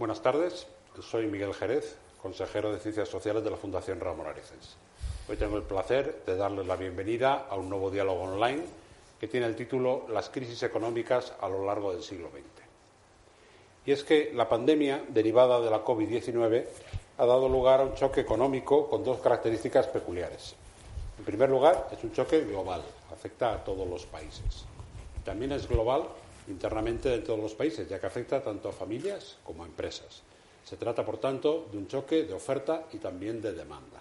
Buenas tardes, soy Miguel Jerez, consejero de Ciencias Sociales de la Fundación Ramón Areces. Hoy tengo el placer de darles la bienvenida a un nuevo diálogo online que tiene el título Las crisis económicas a lo largo del siglo XX. Y es que la pandemia derivada de la COVID-19 ha dado lugar a un choque económico con dos características peculiares. En primer lugar, es un choque global, afecta a todos los países. También es global internamente de los países, ya que afecta tanto a familias como a empresas. Se trata, por tanto, de un choque de oferta y también de demanda.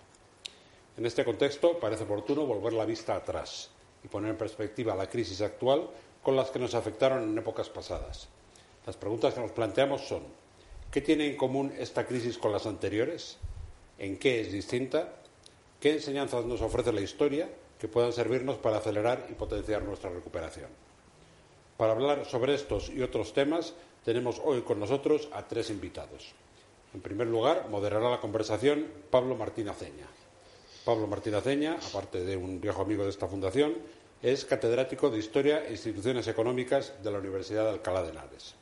En este contexto, parece oportuno volver la vista atrás y poner en perspectiva la crisis actual con las que nos afectaron en épocas pasadas. Las preguntas que nos planteamos son ¿qué tiene en común esta crisis con las anteriores? ¿En qué es distinta? ¿Qué enseñanzas nos ofrece la historia que puedan servirnos para acelerar y potenciar nuestra recuperación? Para hablar sobre estos y otros temas, tenemos hoy con nosotros a tres invitados. En primer lugar, moderará la conversación Pablo Martín Aceña. Pablo Martín Aceña, aparte de un viejo amigo de esta fundación, es catedrático de Historia e Instituciones Económicas de la Universidad de Alcalá de Henares.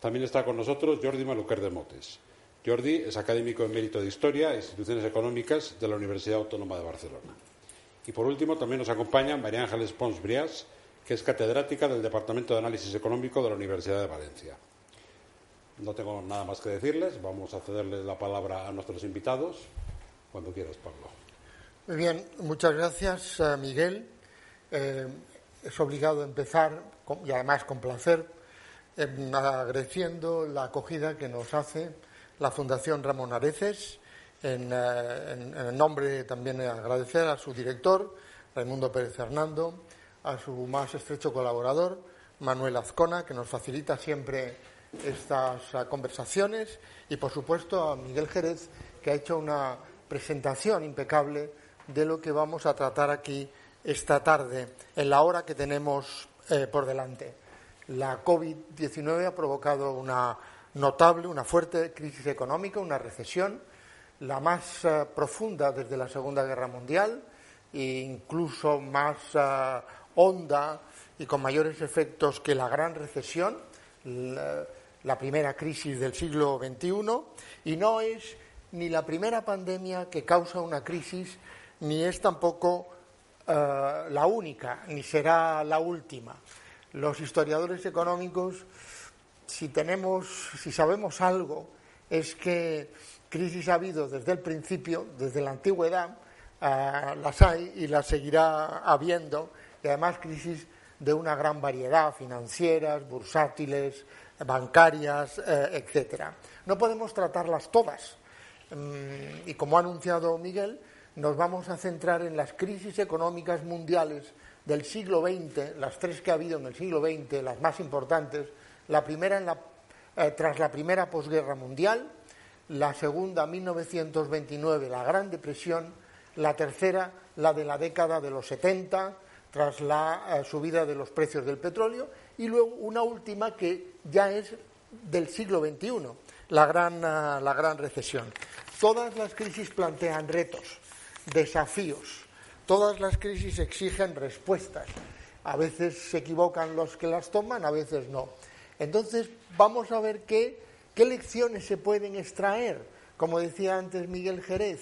También está con nosotros Jordi Maluquer de Motes. Jordi es académico en mérito de Historia e Instituciones Económicas de la Universidad Autónoma de Barcelona. Y por último, también nos acompaña María Ángeles Pons Brias, que es catedrática del Departamento de Análisis Económico de la Universidad de Valencia. No tengo nada más que decirles, vamos a cederle la palabra a nuestros invitados. Cuando quieras, Pablo. Muy bien, muchas gracias, eh, Miguel. Eh, es obligado empezar, y además con placer, agradeciendo la acogida que nos hace la Fundación Ramón Areces. En, eh, en, en, nombre también agradecer a su director, Raimundo Pérez Fernando, a su más estrecho colaborador, Manuel Azcona, que nos facilita siempre estas uh, conversaciones, y por supuesto a Miguel Jerez, que ha hecho una presentación impecable de lo que vamos a tratar aquí esta tarde, en la hora que tenemos eh, por delante. La COVID-19 ha provocado una notable, una fuerte crisis económica, una recesión, la más uh, profunda desde la Segunda Guerra Mundial, e incluso más uh, honda y con mayores efectos que la gran recesión, la, primera crisis del siglo XXI, y no es ni la primera pandemia que causa una crisis, ni es tampoco uh, la única, ni será la última. Los historiadores económicos, si tenemos, si sabemos algo, es que crisis ha habido desde el principio, desde la antigüedad, uh, las hay y las seguirá habiendo y además crisis de una gran variedad, financieras, bursátiles, bancarias, eh, etcétera. No podemos tratarlas todas. Mm, y como ha anunciado Miguel, nos vamos a centrar en las crisis económicas mundiales del siglo XX, las tres que ha habido en el siglo XX, las más importantes. La primera eh, tras la primera posguerra mundial, la segunda, 1929, la Gran Depresión, la tercera, la de la década de los 70, tras la uh, subida de los precios del petróleo, y luego una última que ya es del siglo XXI, la gran, uh, la gran recesión. Todas las crisis plantean retos, desafíos, todas las crisis exigen respuestas. A veces se equivocan los que las toman, a veces no. Entonces, vamos a ver qué, qué lecciones se pueden extraer, como decía antes Miguel Jerez,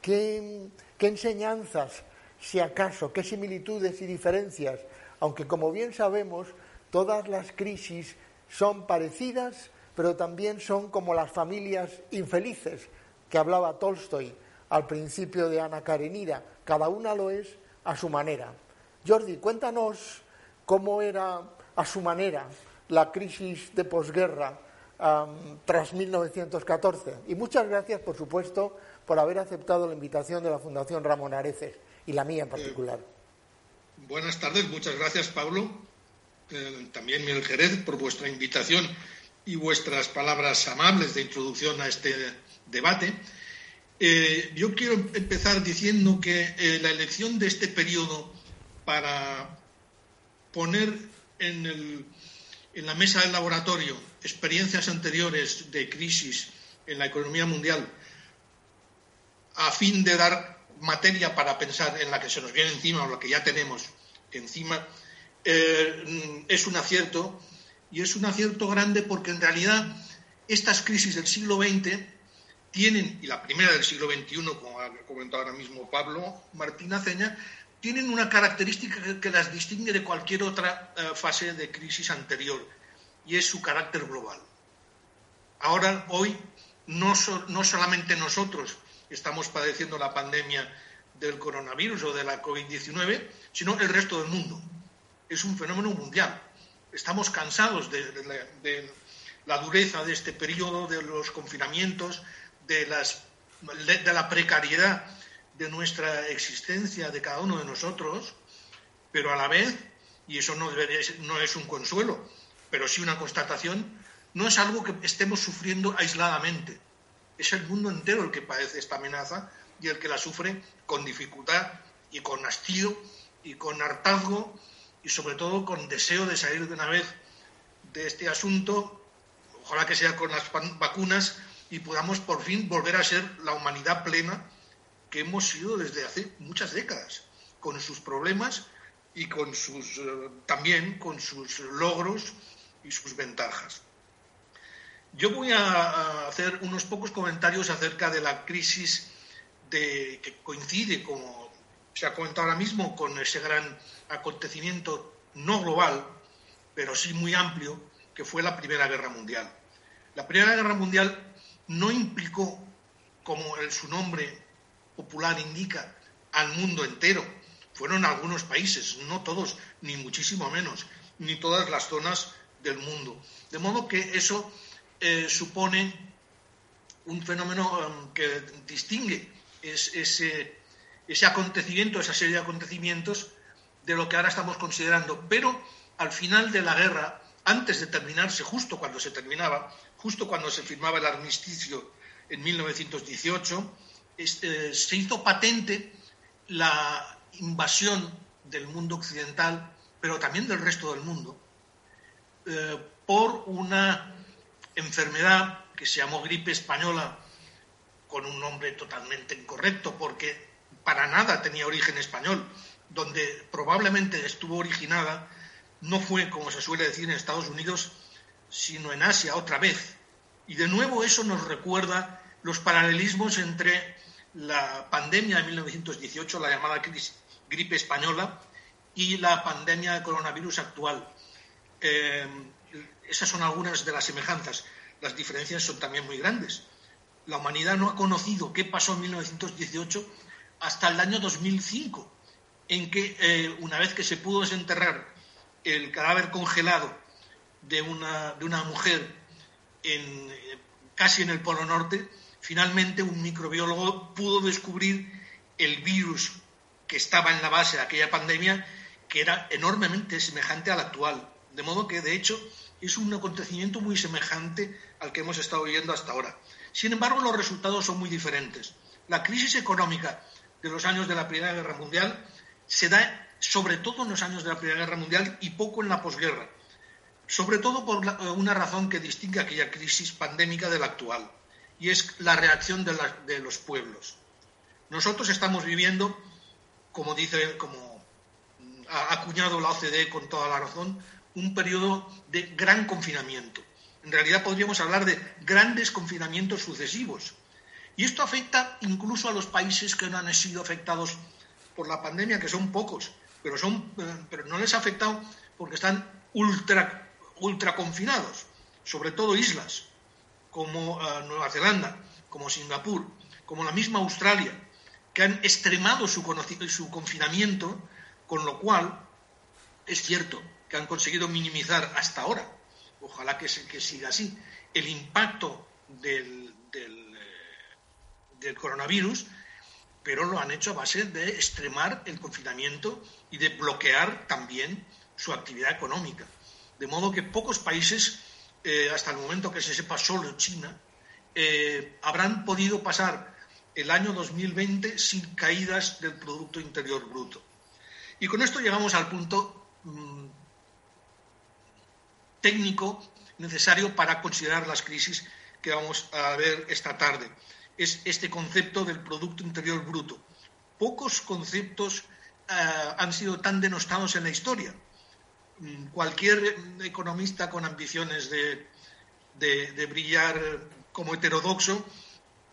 qué, qué enseñanzas si acaso, qué similitudes y diferencias, aunque como bien sabemos, todas las crisis son parecidas, pero también son como las familias infelices que hablaba Tolstoy al principio de Ana Karenina, cada una lo es a su manera. Jordi, cuéntanos cómo era a su manera la crisis de posguerra tras 1914. Y muchas gracias, por supuesto, por haber aceptado la invitación de la Fundación Ramón Areces y la mía en particular. Eh, buenas tardes, muchas gracias Pablo, eh, también Miguel Jerez por vuestra invitación y vuestras palabras amables de introducción a este debate. Eh, yo quiero empezar diciendo que la elección de este periodo para poner en, el, en la mesa del laboratorio experiencias anteriores de crisis en la economía mundial a fin de dar materia para pensar en la que se nos viene encima o la que ya tenemos encima, eh, es un acierto y es un acierto grande porque en realidad estas crisis del siglo XX tienen, y la primera del siglo XXI, como ha comentado ahora mismo Pablo Martín Aceña, tienen una característica que las distingue de cualquier otra eh, fase de crisis anterior, y es su carácter global. Ahora, hoy, no, no solamente nosotros estamos padeciendo la pandemia del coronavirus o de la COVID-19, sino el resto del mundo. Es un fenómeno mundial. Estamos cansados de, de la dureza de este periodo, de los confinamientos, de, las, de la precariedad de nuestra existencia, de cada uno de nosotros, pero a la vez, y eso no, no es un consuelo, pero sí una constatación, no es algo que estemos sufriendo aisladamente. Es el mundo entero el que padece esta amenaza y el que la sufre con dificultad y con hastío y con hartazgo y sobre todo con deseo de salir de una vez de este asunto, ojalá que sea con las vacunas y podamos por fin volver a ser la humanidad plena que hemos sido desde hace muchas décadas, con sus problemas y con sus, eh, también con sus logros y sus ventajas. Yo voy a, hacer unos pocos comentarios acerca de la crisis de, que coincide, como se ha comentado ahora mismo, con ese gran acontecimiento no global, pero sí muy amplio, que fue la Primera Guerra Mundial. La Primera Guerra Mundial no implicó, como su nombre popular indica, al mundo entero. Fueron algunos países, no todos, ni muchísimo menos, ni todas las zonas del mundo. De modo que eso eh, supone un fenómeno em, que distingue ese, ese acontecimiento, esa serie de acontecimientos de lo que ahora estamos considerando. Pero al final de la guerra, antes de terminarse, justo cuando se terminaba, justo cuando se firmaba el armisticio en 1918, este, se hizo patente la invasión del mundo occidental, pero también del resto del mundo, eh, por una enfermedad que se llamó gripe española, con un nombre totalmente incorrecto, porque para nada tenía origen español, donde probablemente estuvo originada, no fue, como se suele decir en Estados Unidos, sino en Asia otra vez. Y de nuevo eso nos recuerda los paralelismos entre la pandemia de 1918, la llamada gripe española, y la pandemia de coronavirus actual. Eh, esas son algunas de las semejanzas. Las diferencias son también muy grandes. La humanidad no ha conocido qué pasó en 1918 hasta el año 2005, en que eh, una vez que se pudo desenterrar el cadáver congelado de una, de una mujer casi en el Polo Norte, finalmente un microbiólogo pudo descubrir el virus que estaba en la base de aquella pandemia, que era enormemente semejante al actual. De modo que, de hecho, es un acontecimiento muy semejante al que hemos estado viendo hasta ahora. Sin embargo, los resultados son muy diferentes. La crisis económica de los años de la Primera Guerra Mundial se da sobre todo en los años de la Primera Guerra Mundial y poco en la posguerra, sobre todo por una razón que distingue aquella crisis pandémica de la actual y es la reacción de, los pueblos. Nosotros estamos viviendo, como dice, como ha acuñado la OCDE con toda la razón, un periodo de gran confinamiento. En realidad podríamos hablar de grandes confinamientos sucesivos. Y esto afecta incluso a los países que no han sido afectados por la pandemia, que son pocos, pero, son, eh, pero no les ha afectado porque están ultra, ultra confinados, sobre todo islas como eh, Nueva Zelanda, como Singapur, como la misma Australia, que han extremado su, su confinamiento, con lo cual es cierto que han conseguido minimizar hasta ahora, ojalá que, que siga así, el impacto eh, del coronavirus, pero lo han hecho a base de extremar el confinamiento y de bloquear también su actividad económica. De modo que pocos países eh, hasta el momento que se sepa solo China, eh, habrán podido pasar el año 2020 sin caídas del Producto Interior Bruto. Y con esto llegamos al punto mm, técnico necesario para considerar las crisis que vamos a ver esta tarde. Es este concepto del Producto Interior Bruto. Pocos conceptos eh, han sido tan denostados en la historia. Mm, cualquier economista con ambiciones de brillar como heterodoxo,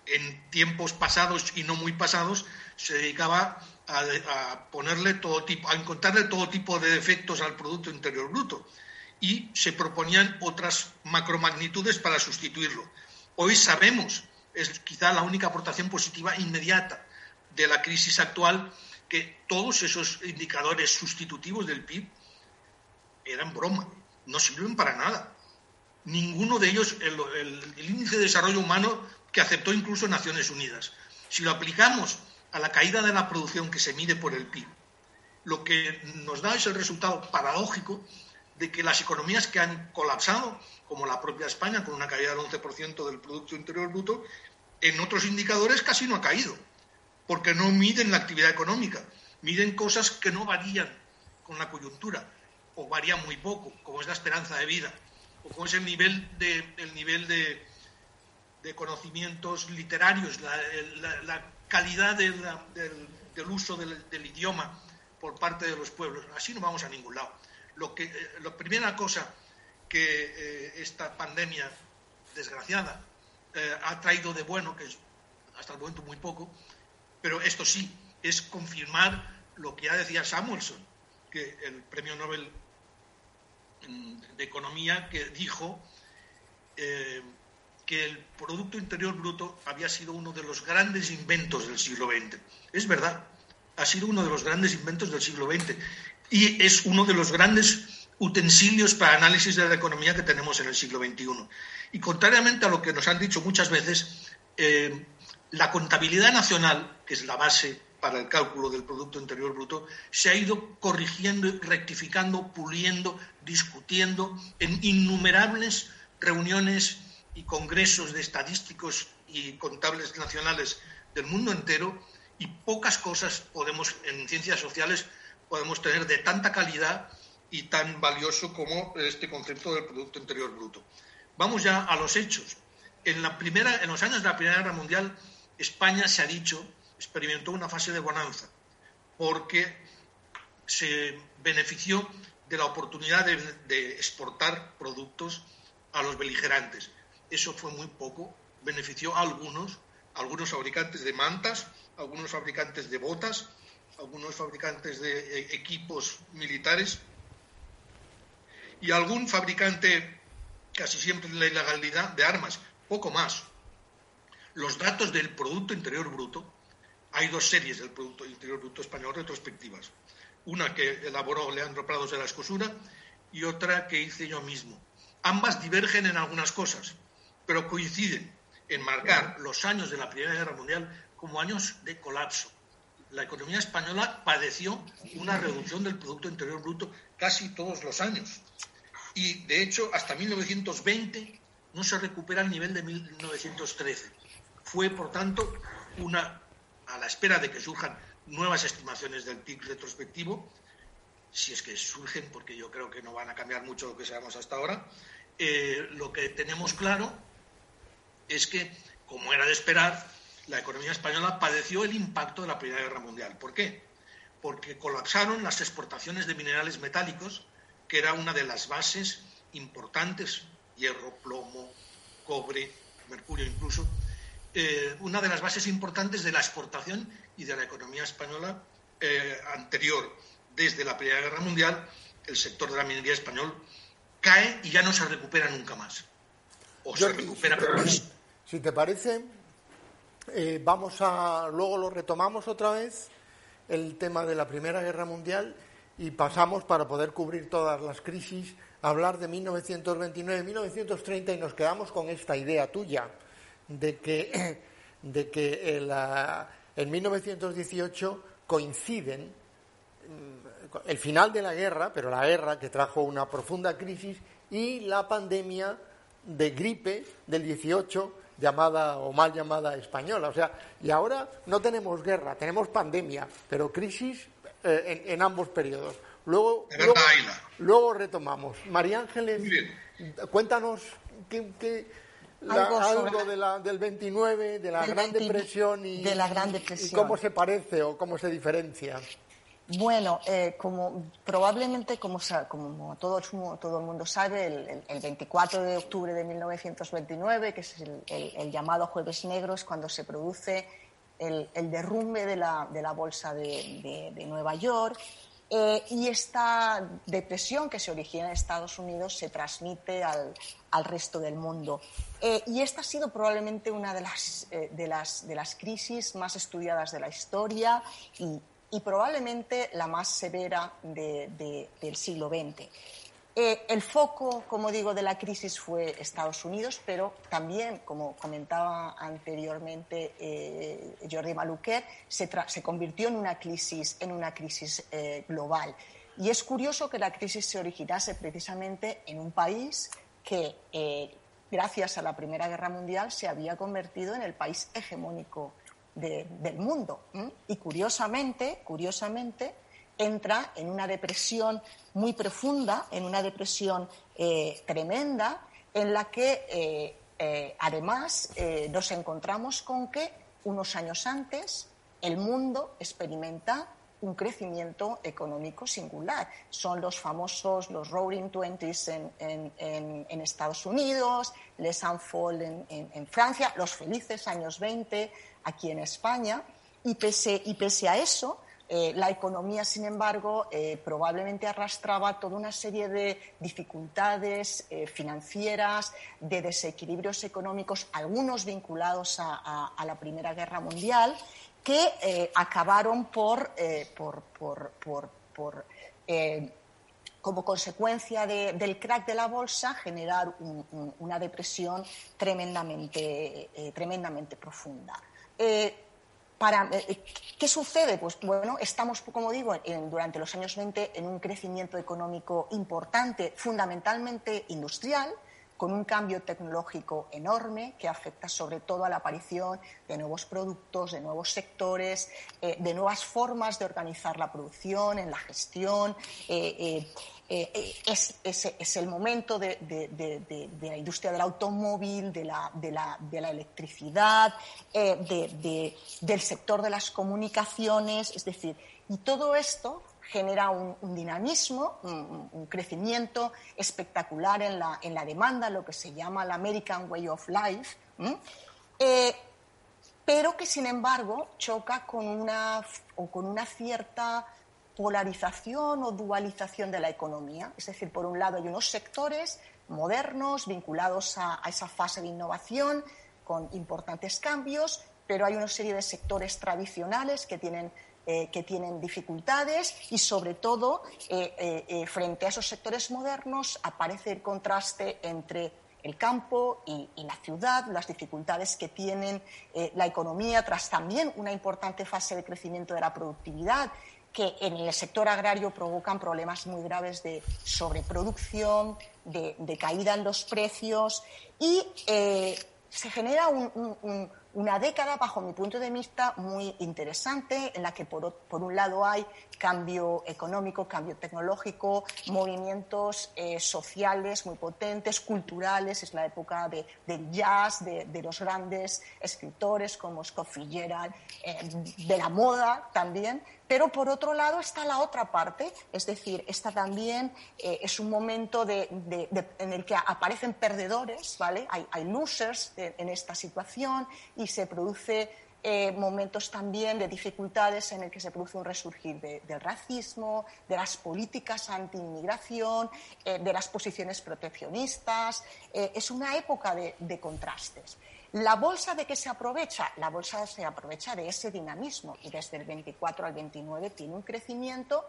en tiempos pasados y no muy pasados, se dedicaba a, ponerle todo tipo, a encontrarle todo tipo de defectos al Producto Interior Bruto y se proponían otras macromagnitudes para sustituirlo. Hoy sabemos, es quizá la única aportación positiva inmediata de la crisis actual, que todos esos indicadores sustitutivos del PIB eran broma, no sirven para nada. Ninguno de ellos, el, índice de desarrollo humano que aceptó incluso Naciones Unidas. Si lo aplicamos a la caída de la producción que se mide por el PIB, lo que nos da es el resultado paradójico de que las economías que han colapsado, como la propia España, con una caída del 11% del Producto Interior Bruto, en otros indicadores casi no ha caído, porque no miden la actividad económica, miden cosas que no varían con la coyuntura o varían muy poco, como es la esperanza de vida, o como es el nivel de, el nivel de, conocimientos literarios, la, calidad del, uso del, idioma por parte de los pueblos. Así no vamos a ningún lado. Lo que, eh, la primera cosa que eh, esta pandemia desgraciada eh, ha traído de bueno, que es hasta el momento muy poco, pero esto sí, es confirmar lo que ya decía Samuelson, que el premio Nobel mm, de Economía, que dijo eh, que el Producto Interior Bruto había sido uno de los grandes inventos del siglo XX. Es verdad, ha sido uno de los grandes inventos del siglo XX y es uno de los grandes utensilios para análisis de la economía que tenemos en el siglo XXI. Y contrariamente a lo que nos han dicho muchas veces, eh, la contabilidad nacional, que es la base para el cálculo del Producto Interior Bruto, se ha ido corrigiendo, rectificando, puliendo, discutiendo en innumerables reuniones y congresos de estadísticos y contables nacionales del mundo entero y pocas cosas podemos en ciencias sociales podemos tener de tanta calidad y tan valioso como este concepto del Producto Interior Bruto. Vamos ya a los hechos. En, la primera, en los años de la Primera Guerra Mundial, España, se ha dicho, experimentó una fase de bonanza, porque se benefició de la oportunidad de, de exportar productos a los beligerantes. Eso fue muy poco, benefició a algunos, algunos fabricantes de mantas, algunos fabricantes de botas, algunos fabricantes de eh, equipos militares y algún fabricante, casi siempre de la ilegalidad, de armas, poco más. Los datos del Producto Interior Bruto, hay dos series del Producto Interior Bruto español retrospectivas. Una que elaboró Leandro Prados de la Escosura y otra que hice yo mismo. Ambas divergen en algunas cosas, pero coinciden en marcar los años de la Primera Guerra Mundial como años de colapso la economía española padeció una reducción del Producto Interior Bruto casi todos los años. Y, de hecho, hasta 1920 no se recupera el nivel de 1913. Fue, por tanto, una, a la espera de que surjan nuevas estimaciones del PIB retrospectivo, si es que surgen, porque yo creo que no van a cambiar mucho lo que sabemos hasta ahora, eh, lo que tenemos claro es que, como era de esperar, la economía española padeció el impacto de la Primera Guerra Mundial. ¿Por qué? Porque colapsaron las exportaciones de minerales metálicos, que era una de las bases importantes, hierro, plomo, cobre, mercurio incluso, eh, una de las bases importantes de la exportación y de la economía española eh, anterior. Desde la Primera Guerra Mundial, el sector de la minería español cae y ya no se recupera nunca más. O se recupera, pero Si te parece, eh, vamos a, luego lo retomamos otra vez, el tema de la Primera Guerra Mundial, y pasamos para poder cubrir todas las crisis, a hablar de 1929, 1930, y nos quedamos con esta idea tuya de que, de que en 1918 coinciden mm, el final de la guerra, pero la guerra que trajo una profunda crisis, y la pandemia de gripe del 18 llamada o mal llamada española. O sea, y ahora no tenemos guerra, tenemos pandemia, pero crisis eh, en, ambos periodos. Luego, luego, retomamos. María Ángeles, cuéntanos qué, algo, de la, del 29, de la, Gran Depresión, y, de la Gran Depresión y cómo se parece o cómo se diferencia. Bueno, eh, como probablemente, como, todo, todo, el mundo sabe, el, 24 de octubre de 1929, que es el, llamado Jueves Negro, es cuando se produce el, derrumbe de la, de la bolsa de, de, Nueva York. Eh, y esta depresión que se origina en Estados Unidos se transmite al, al resto del mundo. Eh, y esta ha sido probablemente una de las, de, las, de las crisis más estudiadas de la historia y, y probablemente la más severa del siglo XX. Eh, el foco, como digo, de la crisis fue Estados Unidos, pero también, como comentaba anteriormente eh, Jordi Maluquer, se, convirtió en una crisis, en una crisis eh, global. Y es curioso que la crisis se originase precisamente en un país que, gracias a la Primera Guerra Mundial, se había convertido en el país hegemónico del mundo. Y curiosamente, curiosamente, entra en una depresión muy profunda, en una depresión eh, tremenda, en la que eh, eh, además nos encontramos con que unos años antes el mundo experimenta un crecimiento económico singular. Son los famosos, los Roaring Twenties en, en, Estados Unidos, Les Enfants en, Francia, los felices años 20 aquí en España. Y pese, y pese a eso, eh, la economía, sin embargo, eh, probablemente arrastraba toda una serie de dificultades eh, financieras, de desequilibrios económicos, algunos vinculados a, la Primera Guerra Mundial, que acabaron por, como consecuencia del crack de la bolsa, generar una depresión tremendamente, tremendamente profunda. Eh, ¿Qué sucede? Pues bueno, estamos, como digo, durante los años 20 en un crecimiento económico importante, fundamentalmente industrial, con un cambio tecnológico enorme que afecta sobre todo a la aparición de nuevos productos, de nuevos sectores, eh, de nuevas formas de organizar la producción, en la gestión. Eh, eh, es, el momento de, la industria del automóvil, de la, electricidad, del sector de las comunicaciones, es decir, y todo esto genera un, dinamismo, un, crecimiento espectacular en la, en la, demanda, lo que se llama la American Way of Life, eh, pero que sin embargo choca con una, o con una cierta polarización o dualización de la economía. Es decir, por un lado hay unos sectores modernos vinculados a esa fase de innovación con importantes cambios, pero hay una serie de sectores tradicionales que tienen eh, que tienen dificultades y, sobre todo, eh, eh, frente a esos sectores modernos aparece el contraste entre el campo y, la ciudad, las dificultades que tienen la economía tras también una importante fase de crecimiento de la productividad que en el sector agrario provocan problemas muy graves de sobreproducción, de, caída en los precios y se genera un una década, bajo mi punto de vista, muy interesante, en la que por, un lado hay cambio económico, cambio tecnológico, movimientos eh, sociales muy potentes, culturales, es la época de, del jazz, de, los grandes escritores como Scott Fitzgerald, eh, de la moda también, pero por otro lado está la otra parte, es decir, esta también eh, es un momento en el que aparecen perdedores, ¿vale? Hay, losers en esta situación y se produce eh, momentos también de dificultades en el que se produce un resurgir del racismo, de las políticas anti-inmigración, eh, de las posiciones proteccionistas. es una época de contrastes. ¿La bolsa de qué se aprovecha? La bolsa se aprovecha de ese dinamismo y desde el 24 al 29 tiene un crecimiento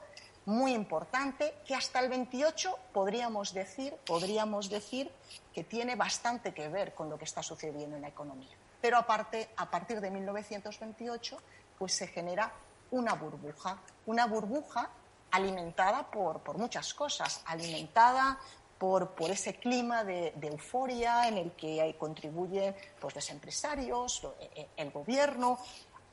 muy importante que hasta el 28 podríamos decir, podríamos decir que tiene bastante que ver con lo que está sucediendo en la economía. Pero aparte, a partir de 1928, pues se genera una burbuja, una burbuja alimentada por, por muchas cosas, alimentada por, ese clima de, euforia en el que contribuyen pues, los empresarios, e, e, el gobierno.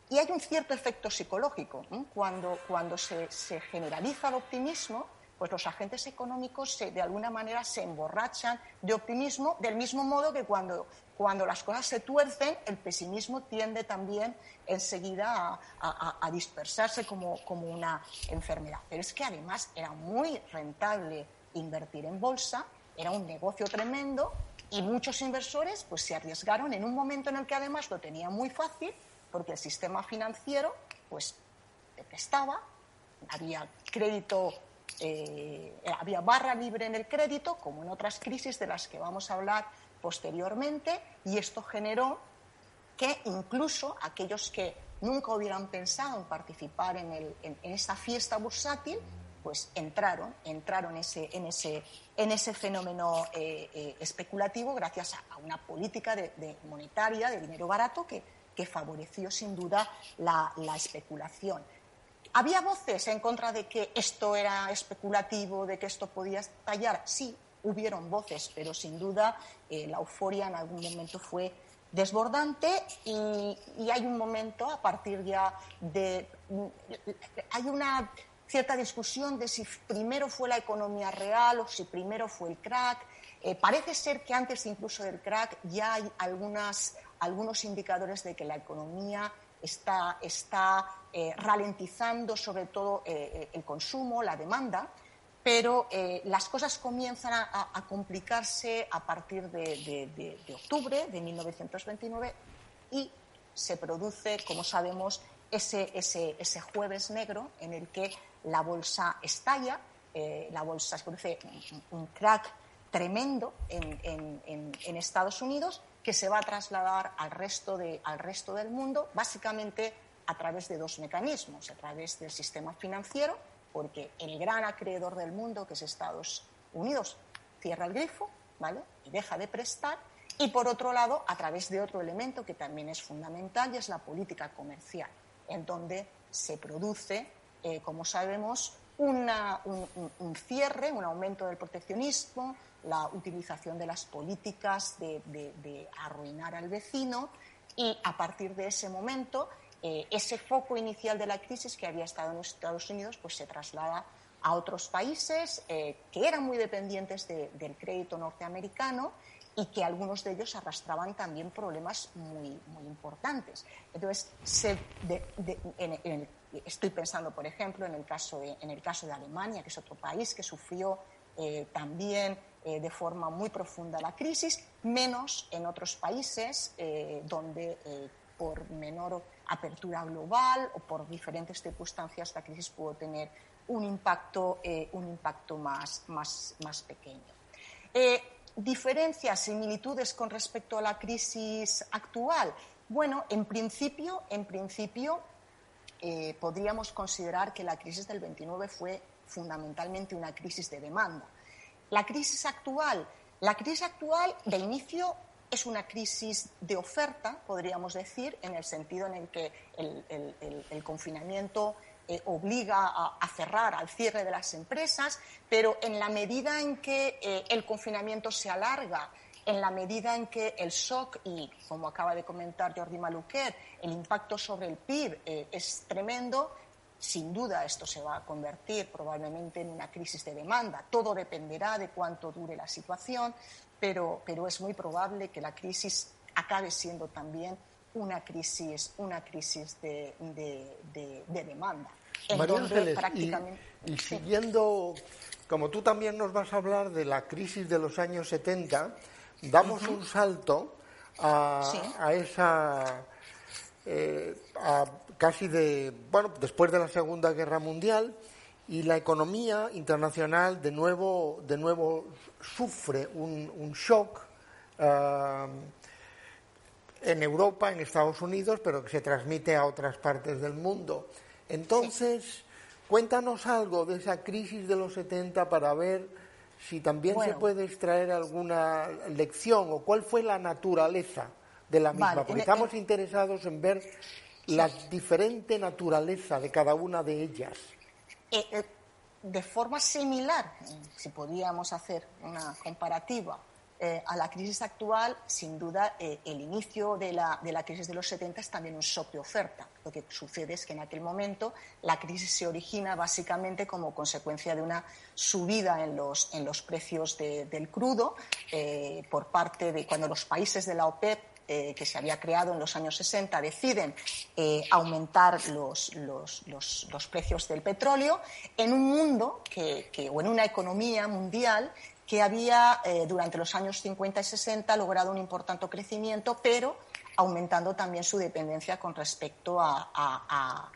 Y hay un cierto efecto psicológico. Cuando, cuando se, generaliza el optimismo, pues los agentes económicos se, de alguna manera se emborrachan de optimismo, del mismo modo que cuando, cuando las cosas se tuercen, el pesimismo tiende también enseguida a, dispersarse como, como una enfermedad. Pero es que además era muy rentable invertir en bolsa, era un negocio tremendo y muchos inversores pues, se arriesgaron en un momento en el que además lo tenía muy fácil porque el sistema financiero pues, te prestaba, había crédito eh, había barra libre en el crédito, como en otras crisis de las que vamos a hablar posteriormente, y esto generó que incluso aquellos que nunca hubieran pensado en participar en, el, en, esa fiesta bursátil, pues entraron, entraron ese, en, ese, en ese fenómeno eh, eh, especulativo gracias a, una política de, monetaria, de dinero barato, que, que favoreció sin duda la, la especulación. ¿Había voces en contra de que esto era especulativo, de que esto podía estallar? Sí, hubieron voces, pero sin duda eh, la euforia en algún momento fue desbordante y, hay un momento a partir ya de... Hay una cierta discusión de si primero fue la economía real o si primero fue el crack. Eh, parece ser que antes incluso del crack ya hay algunos indicadores de que la economía está, está eh, ralentizando sobre todo eh, el consumo, la demanda, pero las cosas comienzan a, complicarse a partir de, octubre de 1929 y se produce, como sabemos, ese, ese, ese jueves negro en el que la bolsa estalla, la bolsa se produce un, crack tremendo en, en Estados Unidos que se va a trasladar al resto, de, al resto del mundo, básicamente a través de dos mecanismos, a través del sistema financiero, porque el gran acreedor del mundo, que es Estados Unidos, cierra el grifo, ¿vale? Y deja de prestar, y por otro lado, a través de otro elemento que también es fundamental, y es la política comercial, en donde se produce, eh, como sabemos, un, cierre, un aumento del proteccionismo, la utilización de las políticas de, arruinar al vecino y a partir de ese momento eh, ese foco inicial de la crisis que había estado en Estados Unidos pues se traslada a otros países eh, que eran muy dependientes del crédito norteamericano y que algunos de ellos arrastraban también problemas muy, muy importantes. Entonces, estoy pensando, por ejemplo, en el, caso de, en el caso de Alemania, que es otro país que sufrió eh, también eh, de forma muy profunda la crisis, menos en otros países eh, donde por menor apertura global o por diferentes circunstancias la crisis pudo tener un impacto, un impacto más, más, más pequeño. ¿Diferencias, similitudes con respecto a la crisis actual? Bueno, en principio, en principio podríamos considerar que la crisis del 29 fue fundamentalmente una crisis de demanda. La crisis actual, la crisis actual de inicio es una crisis de oferta, podríamos decir, en el sentido en el que el, confinamiento eh, obliga a, cerrar, al cierre de las empresas, pero en la medida en que eh, el confinamiento se alarga, en la medida en que el shock y, como acaba de comentar Jordi Maluquet, el impacto sobre el PIB eh, es tremendo, sin duda esto se va a convertir probablemente en una crisis de demanda. Todo dependerá de cuánto dure la situación, pero, pero es muy probable que la crisis acabe siendo también una crisis, una crisis de, demanda. María Ángeles, y, siguiendo, como tú también nos vas a hablar de la crisis de los años 70, damos un salto a, esa... Eh, casi de, bueno, después de la Segunda Guerra Mundial y la economía internacional de nuevo, de nuevo sufre un, shock en Europa, en Estados Unidos, pero que se transmite a otras partes del mundo. Entonces, cuéntanos algo de esa crisis de los 70 para ver si también se puede extraer alguna lección o cuál fue la naturaleza de la misma, porque estamos interesados en ver la diferente naturaleza de cada una de ellas. Eh, eh, de forma similar, si podíamos hacer una comparativa eh, a la crisis actual, sin duda, eh, el inicio de la, de la, crisis de los 70 es también un shock de oferta. Lo que sucede es que en aquel momento la crisis se origina básicamente como consecuencia de una subida en los, en los precios del crudo eh, por parte de cuando los países de la OPEP que se había creado en los años 60 deciden aumentar los, los, los, precios del petróleo en un mundo que, que, o en una economía mundial que había eh, durante los años 50 y 60 logrado un importante crecimiento, pero aumentando también su dependencia con respecto a,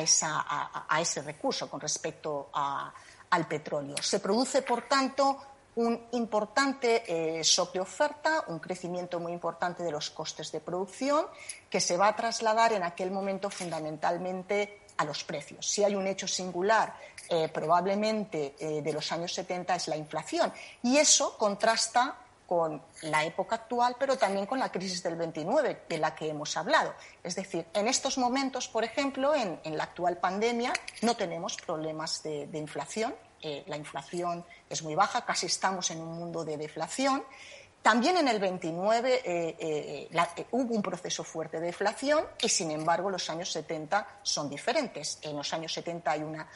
ese recurso, con respecto al petróleo. Se produce, por tanto, un importante eh, shock de oferta, un crecimiento muy importante de los costes de producción, que se va a trasladar en aquel momento fundamentalmente a los precios. Si hay un hecho singular eh, probablemente eh, de los años 70 es la inflación. Y eso contrasta con la época actual, pero también con la crisis del 29, de la que hemos hablado. Es decir, en estos momentos, por ejemplo, en, la actual pandemia, no tenemos problemas de, inflación. Eh, la inflación es muy baja, casi estamos en un mundo de deflación. También en el 29 eh, eh, eh, hubo un proceso fuerte de deflación y, sin embargo, los años 70 son diferentes. En los años 70 hay una,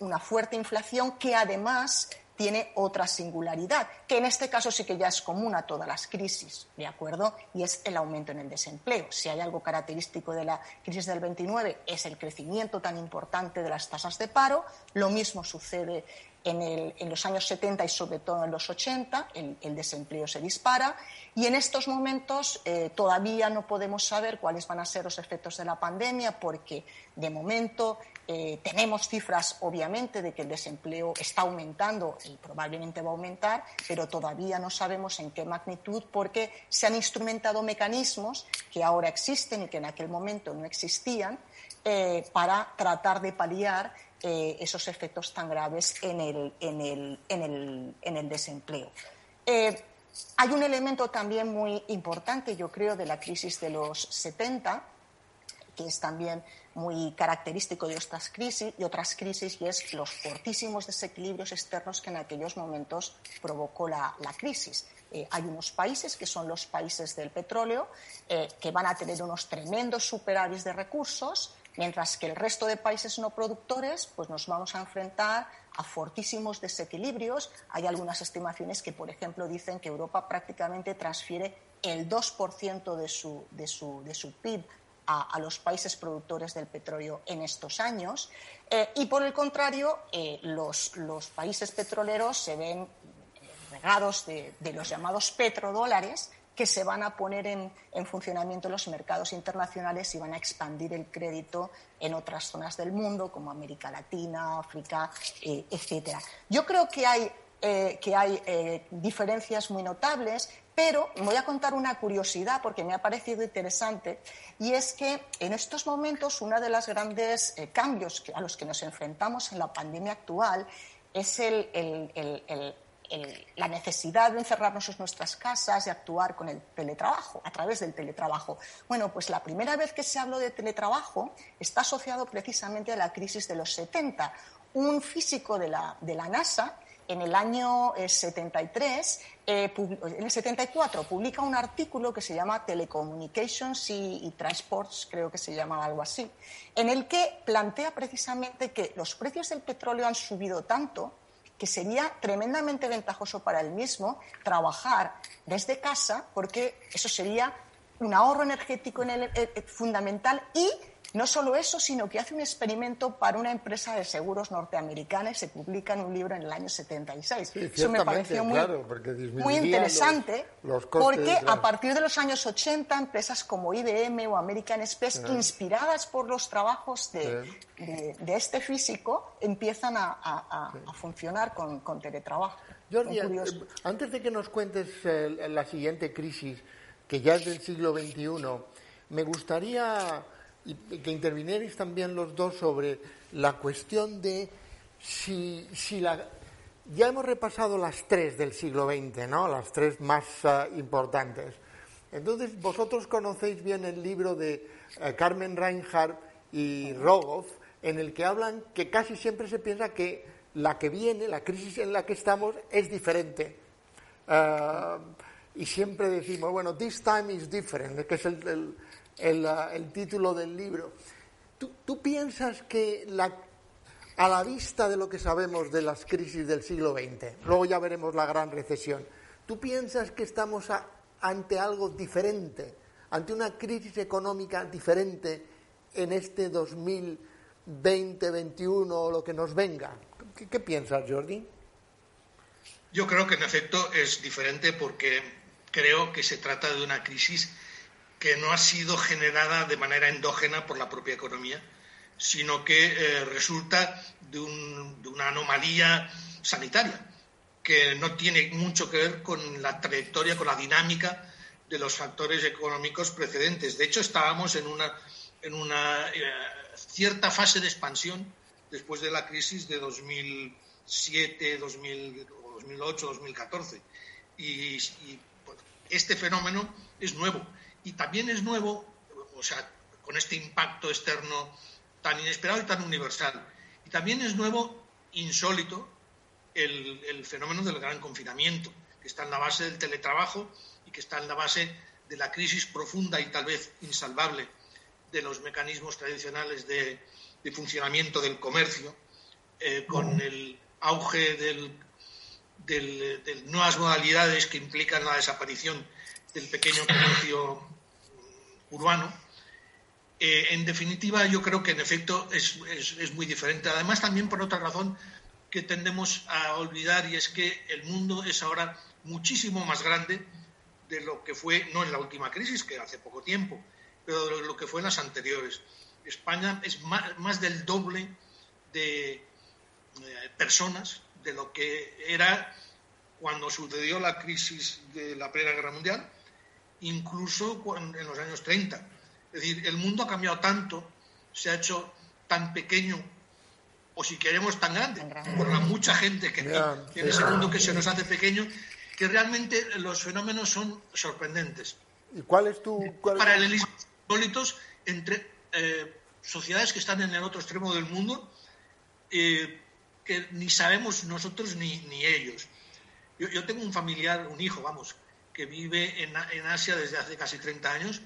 una fuerte inflación que, además, tiene otra singularidad, que en este caso sí que ya es común a todas las crisis, ¿de acuerdo? Y es el aumento en el desempleo. Si hay algo característico de la crisis del 29 es el crecimiento tan importante de las tasas de paro, lo mismo sucede en, los años 70 y sobre todo en los 80 el, desempleo se dispara y en estos momentos eh, todavía no podemos saber cuáles van a ser los efectos de la pandemia porque de momento eh, tenemos cifras obviamente de que el desempleo está aumentando y probablemente va a aumentar, pero todavía no sabemos en qué magnitud porque se han instrumentado mecanismos que ahora existen y que en aquel momento no existían eh, para tratar de paliar eh, esos efectos tan graves en el, en el, en el, en el desempleo. Eh, hay un elemento también muy importante, yo creo, de la crisis de los 70, que es también muy característico de otras crisis, de otras crisis y es los fortísimos desequilibrios externos que en aquellos momentos provocó la, la crisis. Eh, hay unos países que son los países del petróleo que van a tener unos tremendos superávits de recursos mientras que el resto de países no productores pues nos vamos a enfrentar a fortísimos desequilibrios. Hay algunas estimaciones que, por ejemplo, dicen que Europa prácticamente transfiere el 2% de su, de, su, de su PIB a, los países productores del petróleo en estos años. Eh, y, por el contrario, eh, los, los, países petroleros se ven regados de, de los llamados petrodólares, que se van a poner en, funcionamiento en los mercados internacionales y van a expandir el crédito en otras zonas del mundo, como América Latina, África, eh, etcétera. Yo creo que hay, eh, que hay eh, diferencias muy notables, pero voy a contar una curiosidad porque me ha parecido interesante, y es que en estos momentos uno de los grandes cambios a los que nos enfrentamos en la pandemia actual es el, la necesidad de encerrarnos en nuestras casas y actuar con el teletrabajo, a través del teletrabajo. Bueno, pues la primera vez que se habló de teletrabajo está asociado precisamente a la crisis de los 70. Un físico de la, de la NASA en el año 73, eh, eh, en el 74, publica un artículo que se llama Telecommunications y, y, Transports, creo que se llama algo así, en el que plantea precisamente que los precios del petróleo han subido tanto que sería tremendamente ventajoso para él mismo trabajar desde casa porque eso sería un ahorro energético en el, eh, eh, fundamental y no solo eso, sino que hace un experimento para una empresa de seguros norteamericana y se publica en un libro en el año 76. eso me pareció muy, muy interesante porque a partir de los años 80 empresas como IBM o American Express, inspiradas por los trabajos de, este físico, empiezan a, funcionar con, teletrabajo. Jordi, eh, antes de que nos cuentes la siguiente crisis, que ya es del siglo XXI, me gustaría y que intervinierais también los dos sobre la cuestión de si, si la, ya hemos repasado las tres del siglo XX, ¿no? Las tres más eh, importantes. Entonces, vosotros conocéis bien el libro de eh, Carmen Reinhardt y Rogoff, en el que hablan que casi siempre se piensa que la que viene, la crisis en la que estamos, es diferente. eh, y siempre decimos, bueno, this time is different, que es el, título del libro. ¿Tú, ¿Tú, piensas que a la vista de lo que sabemos de las crisis del siglo XX, luego ya veremos la gran recesión, ¿tú piensas que estamos ante algo diferente, ante una crisis económica diferente en este 2020-2021 o lo que nos venga? ¿Qué, ¿Qué piensas, Jordi? Yo creo que en efecto es diferente porque creo que se trata de una crisis que no ha sido generada de manera endógena por la propia economía, sino que eh, resulta de, una anomalía sanitaria, que no tiene mucho que ver con la trayectoria, con la dinámica de los factores económicos precedentes. De hecho, estábamos en una, eh, cierta fase de expansión después de la crisis de 2007, 2008, 2014. Y, y este fenómeno es nuevo. Y también es nuevo, o sea, con este impacto externo tan inesperado y tan universal. Y también es nuevo, insólito, el, fenómeno del gran confinamiento, que está en la base del teletrabajo y que está en la base de la crisis profunda y tal vez insalvable de los mecanismos tradicionales de, funcionamiento del comercio, eh, con el auge del de nuevas modalidades que implican la desaparición del pequeño comercio urbano. Eh, en definitiva, yo creo que en efecto es, muy diferente. Además, también por otra razón que tendemos a olvidar y es que el mundo es ahora muchísimo más grande de lo que fue, no en la última crisis, que hace poco tiempo, pero de lo que fue en las anteriores. España es más, del doble de eh, personas de lo que era cuando sucedió la crisis de la Primera Guerra Mundial, incluso en los años 30. Es decir, el mundo ha cambiado tanto, se ha hecho tan pequeño, o si queremos tan grande, por la mucha gente que en ese mundo que se nos hace pequeño, que realmente los fenómenos son sorprendentes. ¿Y cuál es tu...? Paralelismos insólitos entre eh, sociedades que están en el otro extremo del mundo, eh, que ni sabemos nosotros ni, ni ellos. Yo, tengo un familiar, un hijo, vamos, que vive en, Asia desde hace casi 30 años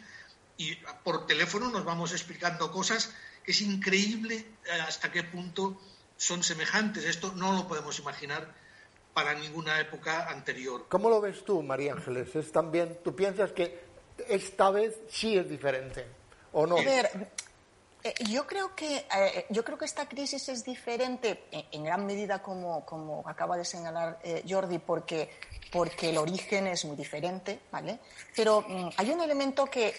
y por teléfono nos vamos explicando cosas que es increíble eh, hasta qué punto son semejantes. Esto no lo podemos imaginar para ninguna época anterior. ¿Cómo lo ves tú, María Ángeles? ¿Es también, ¿Tú piensas que esta vez sí es diferente o no? Eh, yo creo que eh, yo creo que esta crisis es diferente en, gran medida como, como, acaba de señalar eh, Jordi porque porque el origen es muy diferente, ¿vale? Pero mm, hay un elemento que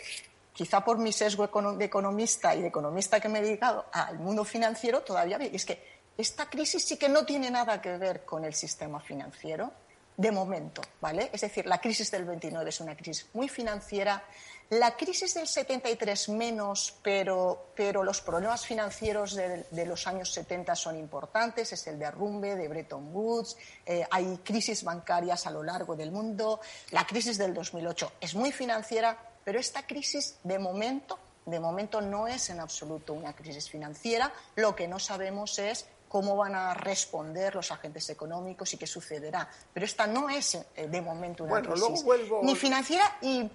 quizá por mi sesgo de economista y de economista que me he dedicado al mundo financiero todavía y es que esta crisis sí que no tiene nada que ver con el sistema financiero de momento, ¿vale? Es decir, la crisis del 29 es una crisis muy financiera la crisis del 73 menos, pero, pero los problemas financieros de, los años 70 son importantes, es el derrumbe de Bretton Woods, eh, hay crisis bancarias a lo largo del mundo, la crisis del 2008 es muy financiera, pero esta crisis de momento, de momento no es en absoluto una crisis financiera, lo que no sabemos es cómo van a responder los agentes económicos y qué sucederá. Pero esta no es eh, de momento una crisis ni financiera y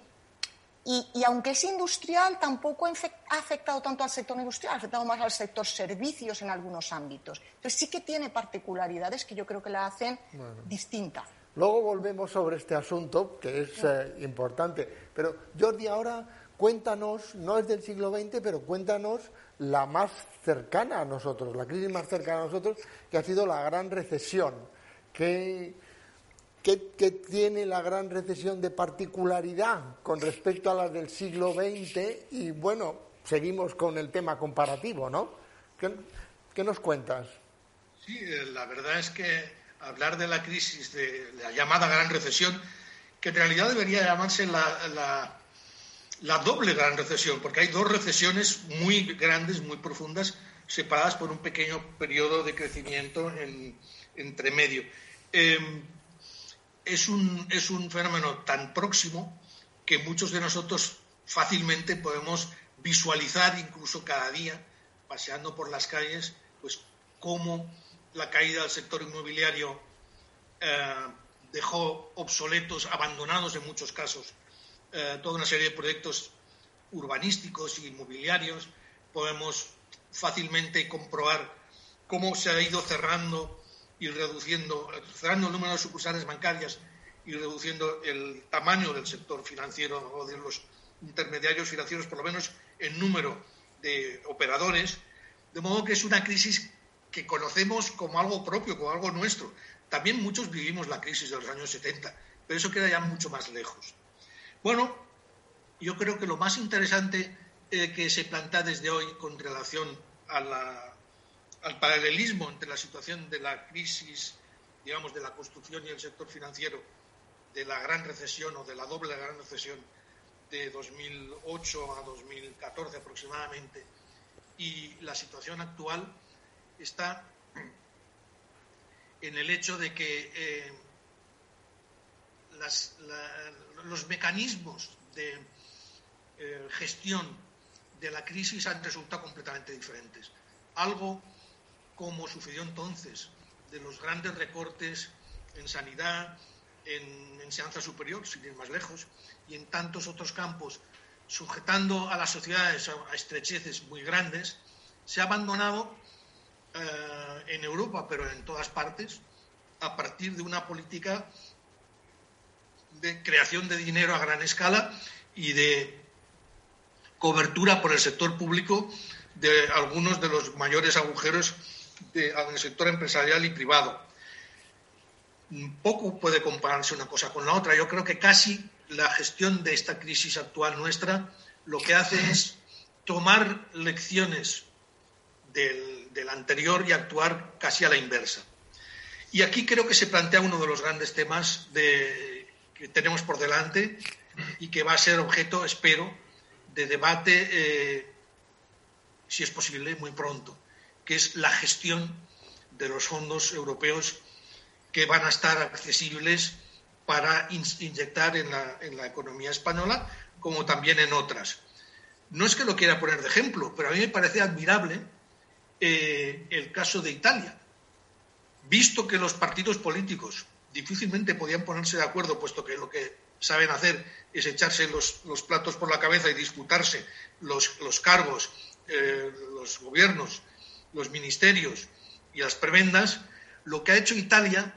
y, aunque es industrial, tampoco ha afectado tanto al sector industrial, ha afectado más al sector servicios en algunos ámbitos. Entonces sí que tiene particularidades que yo creo que la hacen distinta. Luego volvemos sobre este asunto, que es eh, importante. Pero Jordi, ahora cuéntanos, no es del siglo XX, pero cuéntanos la más cercana a nosotros, la crisis más cercana a nosotros, que ha sido la gran recesión. que ¿Qué, tiene la gran recesión de particularidad con respecto a las del siglo XX? Y bueno, seguimos con el tema comparativo, ¿no? ¿Qué, nos cuentas? Sí, eh, la verdad es que hablar de la crisis, de la llamada gran recesión, que en realidad debería llamarse la, la, doble gran recesión, porque hay dos recesiones muy grandes, muy profundas, separadas por un pequeño periodo de crecimiento en, entre medio. Em, es un, es un fenómeno tan próximo que muchos de nosotros fácilmente podemos visualizar incluso cada día, paseando por las calles, pues cómo la caída del sector inmobiliario eh, dejó obsoletos, abandonados en muchos casos, eh, toda una serie de proyectos urbanísticos y inmobiliarios. Podemos fácilmente comprobar cómo se ha ido cerrando y reduciendo, cerrando el número de sucursales bancarias y reduciendo el tamaño del sector financiero o de los intermediarios financieros, por lo menos en número de operadores, de modo que es una crisis que conocemos como algo propio, como algo nuestro. También muchos vivimos la crisis de los años 70, pero eso queda ya mucho más lejos. Bueno, yo creo que lo más interesante eh, que se plantea desde hoy con relación al paralelismo entre la situación de la crisis, digamos, de la construcción y el sector financiero, de la gran recesión o de la doble gran recesión de 2008 a 2014 aproximadamente, y la situación actual está en el hecho de que eh, los mecanismos de eh, gestión de la crisis han resultado completamente diferentes. Algo como sucedió entonces de los grandes recortes en sanidad, en enseñanza superior, sin ir más lejos, y en tantos otros campos, sujetando a las sociedades a estrecheces muy grandes, se ha abandonado eh, en Europa, pero en todas partes, a partir de una política de creación de dinero a gran escala y de cobertura por el sector público de algunos de los mayores agujeros de, en el sector empresarial y privado. Poco puede compararse una cosa con la otra. Yo creo que casi la gestión de esta crisis actual nuestra lo que hace es tomar lecciones del, del anterior y actuar casi a la inversa. Y aquí creo que se plantea uno de los grandes temas que tenemos por delante y que va a ser objeto, espero, de debate, eh, si es posible, muy pronto, que es la gestión de los fondos europeos que van a estar accesibles para inyectar en la, economía española, como también en otras. No es que lo quiera poner de ejemplo, pero a mí me parece admirable eh, el caso de Italia. Visto que los partidos políticos difícilmente podían ponerse de acuerdo, puesto que lo que saben hacer es echarse los, platos por la cabeza y disputarse los, los cargos, eh, los gobiernos, los ministerios y las prebendas, lo que ha hecho Italia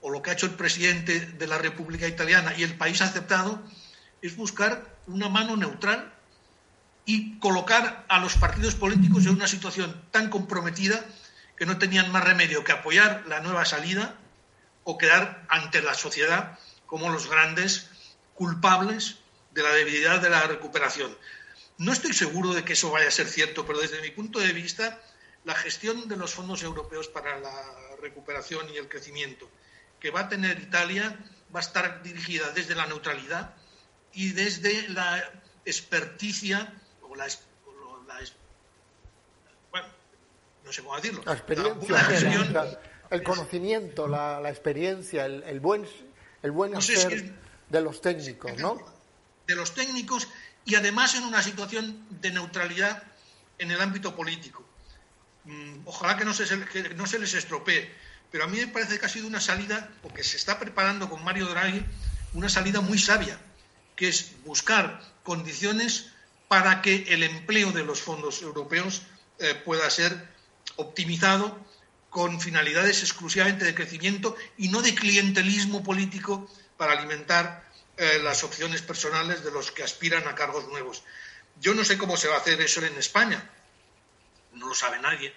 o lo que ha hecho el presidente de la República Italiana y el país aceptado es buscar una mano neutral y colocar a los partidos políticos en una situación tan comprometida que no tenían más remedio que apoyar la nueva salida o quedar ante la sociedad como los grandes culpables de la debilidad de la recuperación. No estoy seguro de que eso vaya a ser cierto, pero desde mi punto de vista, la gestión de los fondos europeos para la recuperación y el crecimiento que va a tener Italia va a estar dirigida desde la neutralidad y desde la experticia o la, bueno, no sé cómo decirlo. La experiencia, el conocimiento, la, experiencia, el, buen, el buen hacer de los técnicos, ¿no? De los técnicos y además en una situación de neutralidad en el ámbito político. Mm, ojalá que no se, les estropee, pero a mí me parece que ha sido una salida, o que se está preparando con Mario Draghi, una salida muy sabia, que es buscar condiciones para que el empleo de los fondos europeos eh, pueda ser optimizado con finalidades exclusivamente de crecimiento y no de clientelismo político para alimentar eh, las opciones personales de los que aspiran a cargos nuevos. Yo no sé cómo se va a hacer eso en España. No lo sabe nadie.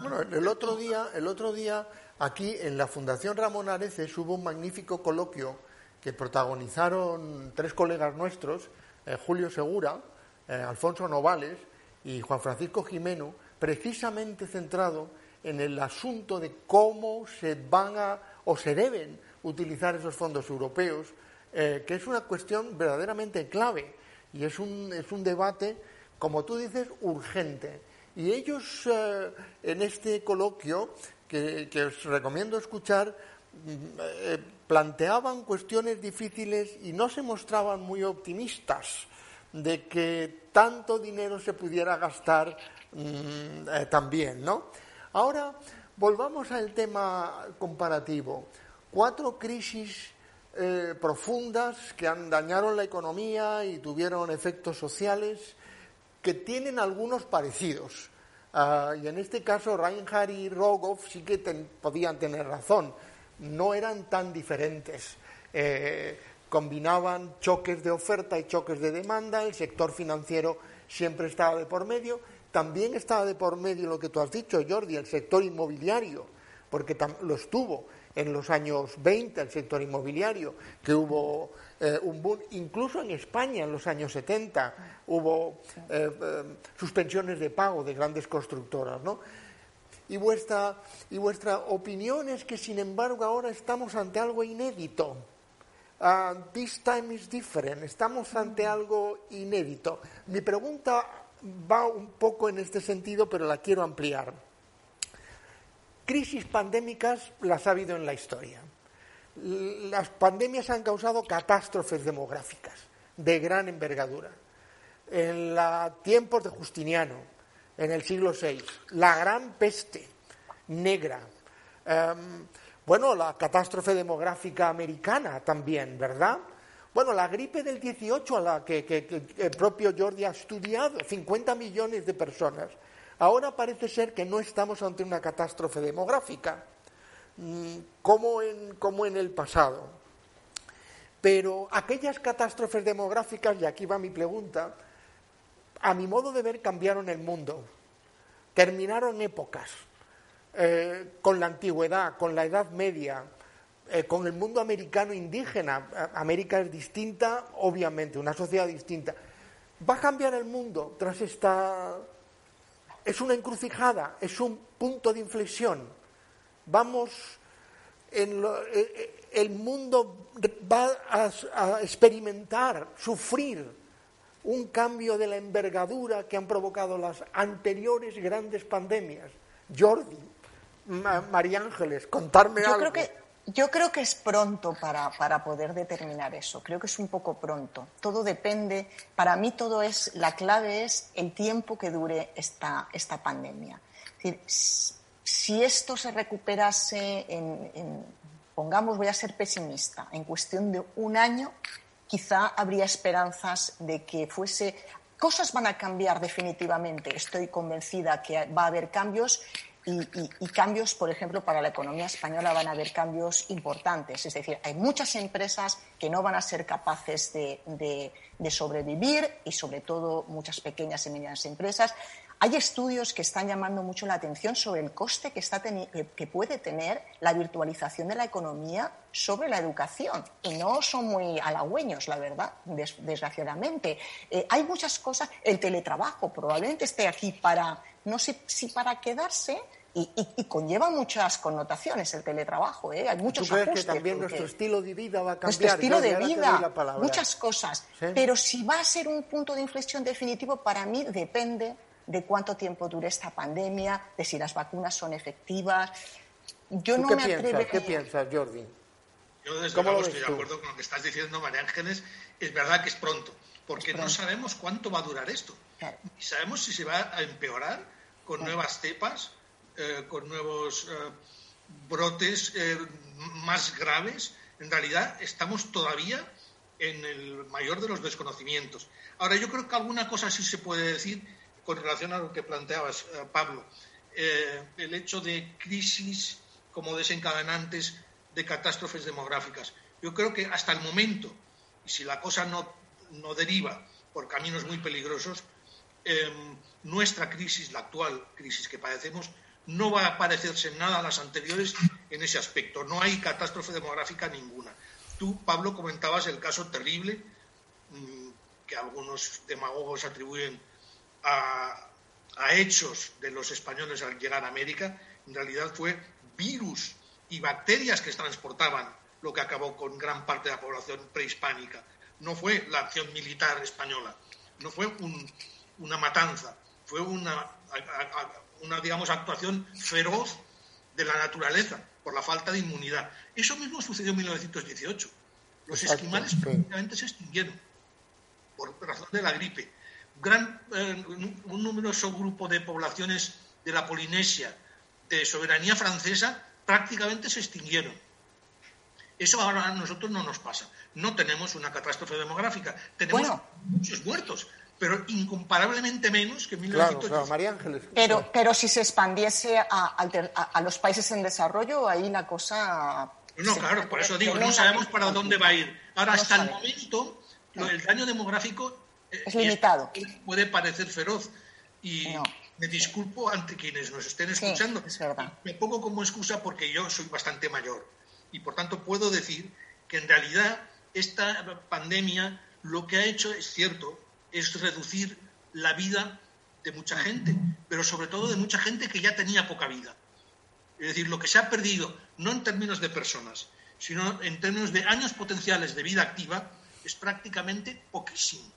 Bueno, el otro día, el otro día aquí en la Fundación Ramón Areces hubo un magnífico coloquio que protagonizaron tres colegas nuestros, eh, Julio Segura, eh, Alfonso Novales y Juan Francisco Jimeno, precisamente centrado en el asunto de cómo se van a o se deben utilizar esos fondos europeos, eh, que es una cuestión verdaderamente clave y es un, es un debate, como tú dices, urgente. Y ellos eh, en este coloquio, que, os recomiendo escuchar, mm, eh, planteaban cuestiones difíciles y no se mostraban muy optimistas de que tanto dinero se pudiera gastar mm, también, ¿no? Ahora volvamos al tema comparativo. cuatro crisis eh, profundas que han dañaron la economía y tuvieron efectos sociales que tienen algunos parecidos. Ah, y en este caso Reinhardt y Rogoff sí que podían tener razón, no eran tan diferentes. Eh, combinaban choques de oferta y choques de demanda, el sector financiero siempre estaba de por medio, también estaba de por medio lo que tú has dicho, Jordi, el sector inmobiliario, porque lo estuvo en los años 20 el sector inmobiliario, que hubo eh, un boom, incluso en España en los años 70 hubo eh, eh, suspensiones de pago de grandes constructoras, ¿no? Y vuestra, y vuestra opinión es que, sin embargo, ahora estamos ante algo inédito. Uh, this time is different. Estamos ante algo inédito. Mi pregunta va un poco en este sentido, pero la quiero ampliar. Crisis pandémicas las ha habido en la historia. Las pandemias han causado catástrofes demográficas de gran envergadura. En los tiempos de Justiniano, en el siglo VI, la gran peste negra, em, bueno, la catástrofe demográfica americana también, ¿verdad? Bueno, la gripe del 18 a la que, que el propio Jordi ha estudiado, 50 millones de personas. Ahora parece ser que no estamos ante una catástrofe demográfica, como en, como en el pasado. Pero aquellas catástrofes demográficas, y aquí va mi pregunta, a mi modo de ver cambiaron el mundo, terminaron épocas, eh, con la antigüedad, con la Edad Media, eh, con el mundo americano indígena. América es distinta, obviamente, una sociedad distinta. Va a cambiar el mundo tras esta es una encrucijada, es un punto de inflexión. Vamos, en eh, eh, el mundo va a, experimentar, sufrir un cambio de la envergadura que han provocado las anteriores grandes pandemias. Jordi, María Ángeles, contarme Yo algo. Creo que yo creo que es pronto para, para, poder determinar eso. Creo que es un poco pronto. Todo depende. Para mí todo es la clave es el tiempo que dure esta, esta pandemia. Es decir, si esto se recuperase en, pongamos, voy a ser pesimista, en cuestión de un año, quizá habría esperanzas de que fuese cosas van a cambiar definitivamente. Estoy convencida que va a haber cambios y, cambios, por ejemplo, para la economía española van a haber cambios importantes. Es decir, hay muchas empresas que no van a ser capaces de, sobrevivir y, sobre todo, muchas pequeñas y medianas empresas. Hay estudios que están llamando mucho la atención sobre el coste que, está que puede tener la virtualización de la economía sobre la educación. Y no son muy halagüeños, la verdad, desgraciadamente. Eh, hay muchas cosas. El teletrabajo probablemente esté aquí para no sé si para quedarse, y, conlleva muchas connotaciones el teletrabajo. ¿eh? Hay muchos ¿Tú crees que también nuestro estilo de vida va a cambiar? Nuestro estilo de vida, muchas cosas. Pero si va a ser un punto de inflexión definitivo, para mí depende de cuánto tiempo dure esta pandemia, de si las vacunas son efectivas. Yo no qué me piensas, ¿Qué piensas, Jordi? Yo desde luego estoy de acuerdo con lo que estás diciendo, María Ángeles. Es verdad que es pronto, porque no sabemos cuánto va a durar esto. Y sabemos si se va a empeorar con nuevas cepas, eh, con nuevos eh, brotes eh, más graves. En realidad estamos todavía en el mayor de los desconocimientos. Ahora, yo creo que alguna cosa sí se puede decir con relación a lo que planteabas, Pablo. el hecho de crisis como desencadenantes de catástrofes demográficas. Yo creo que hasta el momento, y si la cosa no, no deriva por caminos muy peligrosos, Em, nuestra crisis, la actual crisis que padecemos, no va a parecerse nada a las anteriores en ese aspecto. No hay catástrofe demográfica ninguna. Tú, Pablo, comentabas el caso terrible mm, que algunos demagogos atribuyen a, a hechos de los españoles al llegar a América. En realidad fue virus y bacterias que transportaban lo que acabó con gran parte de la población prehispánica. No fue la acción militar española, no fue un, una matanza, fue una, una, digamos, actuación feroz de la naturaleza por la falta de inmunidad. Eso mismo sucedió en 1918. Los esquimales prácticamente se extinguieron por razón de la gripe. Gran, eh, un numeroso grupo de poblaciones de la Polinesia de soberanía francesa prácticamente se extinguieron. Eso ahora a nosotros no nos pasa. No tenemos una catástrofe demográfica. Tenemos muchos muertos, pero incomparablemente menos que 1980. Claro, María Ángeles. Pero, pero si se expandiese a, los países en desarrollo, ahí la cosa... No, claro, por eso digo, no sabemos para dónde va a ir. Ahora, hasta el momento, el daño demográfico es limitado. puede parecer feroz. Y me disculpo ante quienes nos estén escuchando. Me pongo como excusa porque yo soy bastante mayor. Y por tanto puedo decir que en realidad esta pandemia lo que ha hecho, es cierto, es reducir la vida de mucha gente, pero sobre todo de mucha gente que ya tenía poca vida. Es decir, lo que se ha perdido, no en términos de personas, sino en términos de años potenciales de vida activa, es prácticamente poquísimo.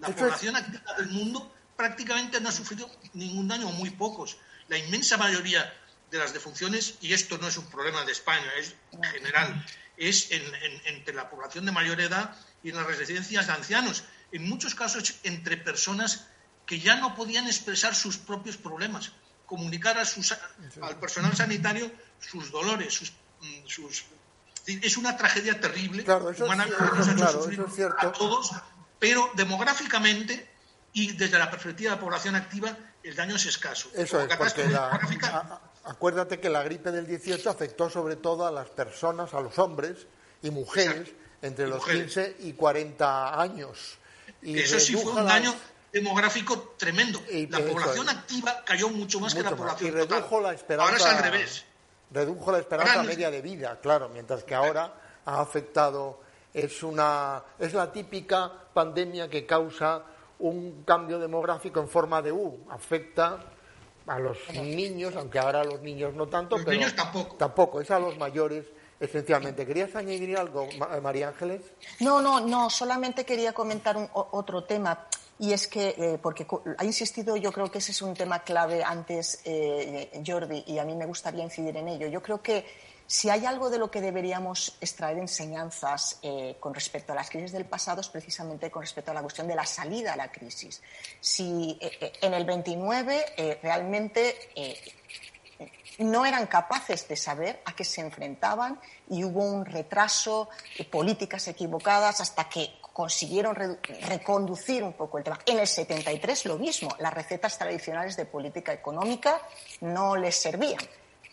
La población activa del mundo prácticamente no ha sufrido ningún daño o muy pocos. La inmensa mayoría de las defunciones, y esto no es un problema de España, es general, es entre la población de mayor edad y en las residencias de ancianos. En muchos casos entre personas que ya no podían expresar sus propios problemas, comunicar a sus, al personal sanitario sus dolores, sus, mm, es una tragedia terrible, claro, eso es, cierto. a todos, pero demográficamente y desde la perspectiva de la población activa el daño es escaso. Eso es, porque acuérdate que la gripe del 18 afectó sobre todo a las personas, a los hombres y mujeres entre los 15 y 40 años. Y Eso sí fue un daño demográfico tremendo. la población activa cayó mucho más que la población Y redujo la esperanza. Ahora es al revés. Redujo la esperanza media de vida, claro, mientras que ahora ha afectado es una es la típica pandemia que causa un cambio demográfico en forma de U. Afecta a los niños, aunque ahora a los niños no tanto, los pero niños tampoco. Tampoco, es a los mayores esencialmente. ¿Querías añadir algo, María Ángeles? No, no, no, solamente quería comentar un, otro tema. Y es que, eh, porque ha insistido, yo creo que ese es un tema clave antes, eh, Jordi, y a mí me gustaría incidir en ello. Yo creo que si hay algo de lo que deberíamos extraer enseñanzas eh, con respecto a las crisis del pasado es precisamente con respecto a la cuestión de la salida a la crisis. Si eh, eh, en el 29 realmente no eran capaces de saber a qué se enfrentaban y hubo un retraso, políticas equivocadas hasta que consiguieron reconducir un poco el tema. En el 73 lo mismo, las recetas tradicionales de política económica no les servían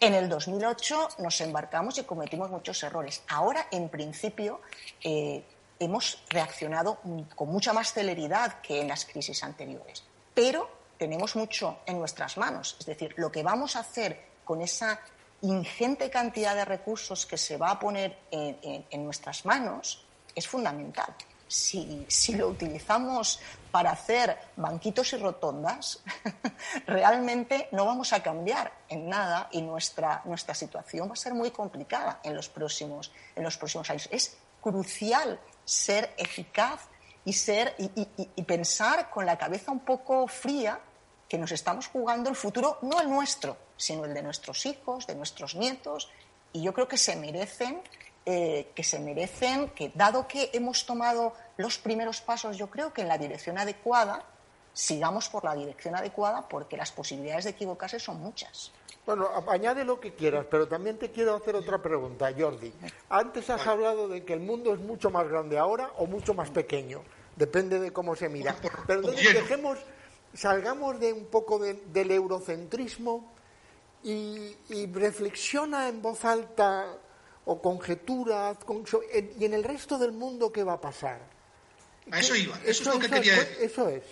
en el 2008 nos embarcamos y cometimos muchos errores. Ahora, en principio, eh, hemos reaccionado con mucha más celeridad que en las crisis anteriores. Pero tenemos mucho en nuestras manos. Es decir, lo que vamos a hacer con esa ingente cantidad de recursos que se va a poner en nuestras manos es fundamental si, lo utilizamos para hacer banquitos y rotondas, realmente no vamos a cambiar en nada y nuestra, nuestra situación va a ser muy complicada en los, próximos, en los próximos años. Es crucial ser eficaz y, ser, y pensar con la cabeza un poco fría que nos estamos jugando el futuro, no el nuestro, sino el de nuestros hijos, de nuestros nietos, y yo creo que se merecen eh, que se merecen, que dado que hemos tomado los primeros pasos, yo creo que en la dirección adecuada, sigamos por la dirección adecuada porque las posibilidades de equivocarse son muchas. Bueno, añade lo que quieras, pero también te quiero hacer otra pregunta, Jordi. Antes has hablado de que el mundo es mucho más grande ahora o mucho más pequeño, depende de cómo se mira. Pero entonces dejemos, salgamos de un poco del eurocentrismo y, y reflexiona en voz alta o conjeturas, y en el resto del mundo qué va a pasar. A eso iba, eso, es lo que quería decir. Eso es.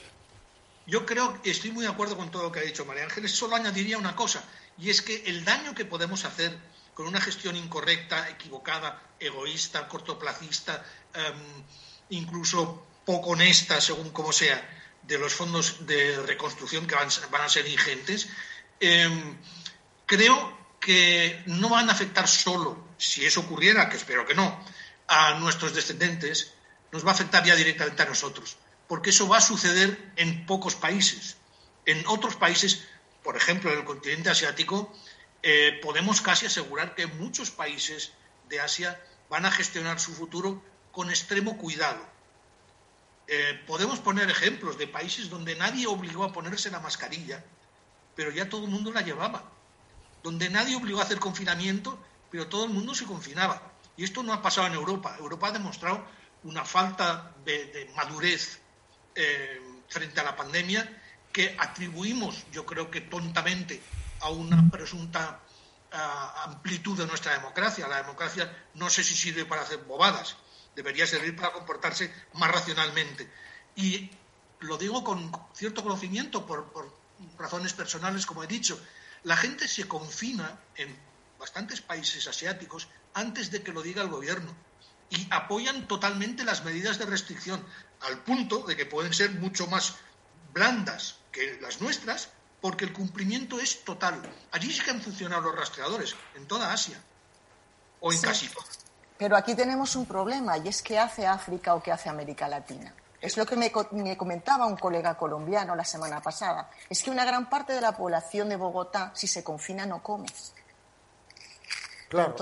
Yo creo que estoy muy de acuerdo con todo lo que ha dicho María Ángeles, solo añadiría una cosa, y es que el daño que podemos hacer con una gestión incorrecta, equivocada, egoísta, cortoplacista, em, incluso poco honesta, según como sea, de los fondos de reconstrucción que van, a ser ingentes, em, creo que no van a afectar solo si eso ocurriera, que espero que no, a nuestros descendientes, nos va a afectar ya directamente a nosotros, porque eso va a suceder en pocos países. En otros países, por ejemplo, en el continente asiático, eh, podemos casi asegurar que muchos países de Asia van a gestionar su futuro con extremo cuidado. Eh, podemos poner ejemplos de países donde nadie obligó a ponerse la mascarilla, pero ya todo el mundo la llevaba, donde nadie obligó a hacer confinamiento, pero todo el mundo se confinaba. Y esto no ha pasado en Europa. Europa ha demostrado una falta de, madurez eh, frente a la pandemia que atribuimos, yo creo que tontamente, a una presunta amplitud de nuestra democracia. La democracia no sé si sirve para hacer bobadas, debería servir para comportarse más racionalmente. Y lo digo con cierto conocimiento por, por razones personales, como he dicho. La gente se confina en bastantes países asiáticos antes de que lo diga el gobierno y apoyan totalmente las medidas de restricción, al punto de que pueden ser mucho más blandas que las nuestras, porque el cumplimiento es total. Allí sí que han funcionado los rastreadores, en toda Asia, o en casi toda. Pero aquí tenemos un problema, y es qué hace África o qué hace América Latina. Es lo que me, comentaba un colega colombiano la semana pasada. Es que una gran parte de la población de Bogotá, si se confina, no come. Claro,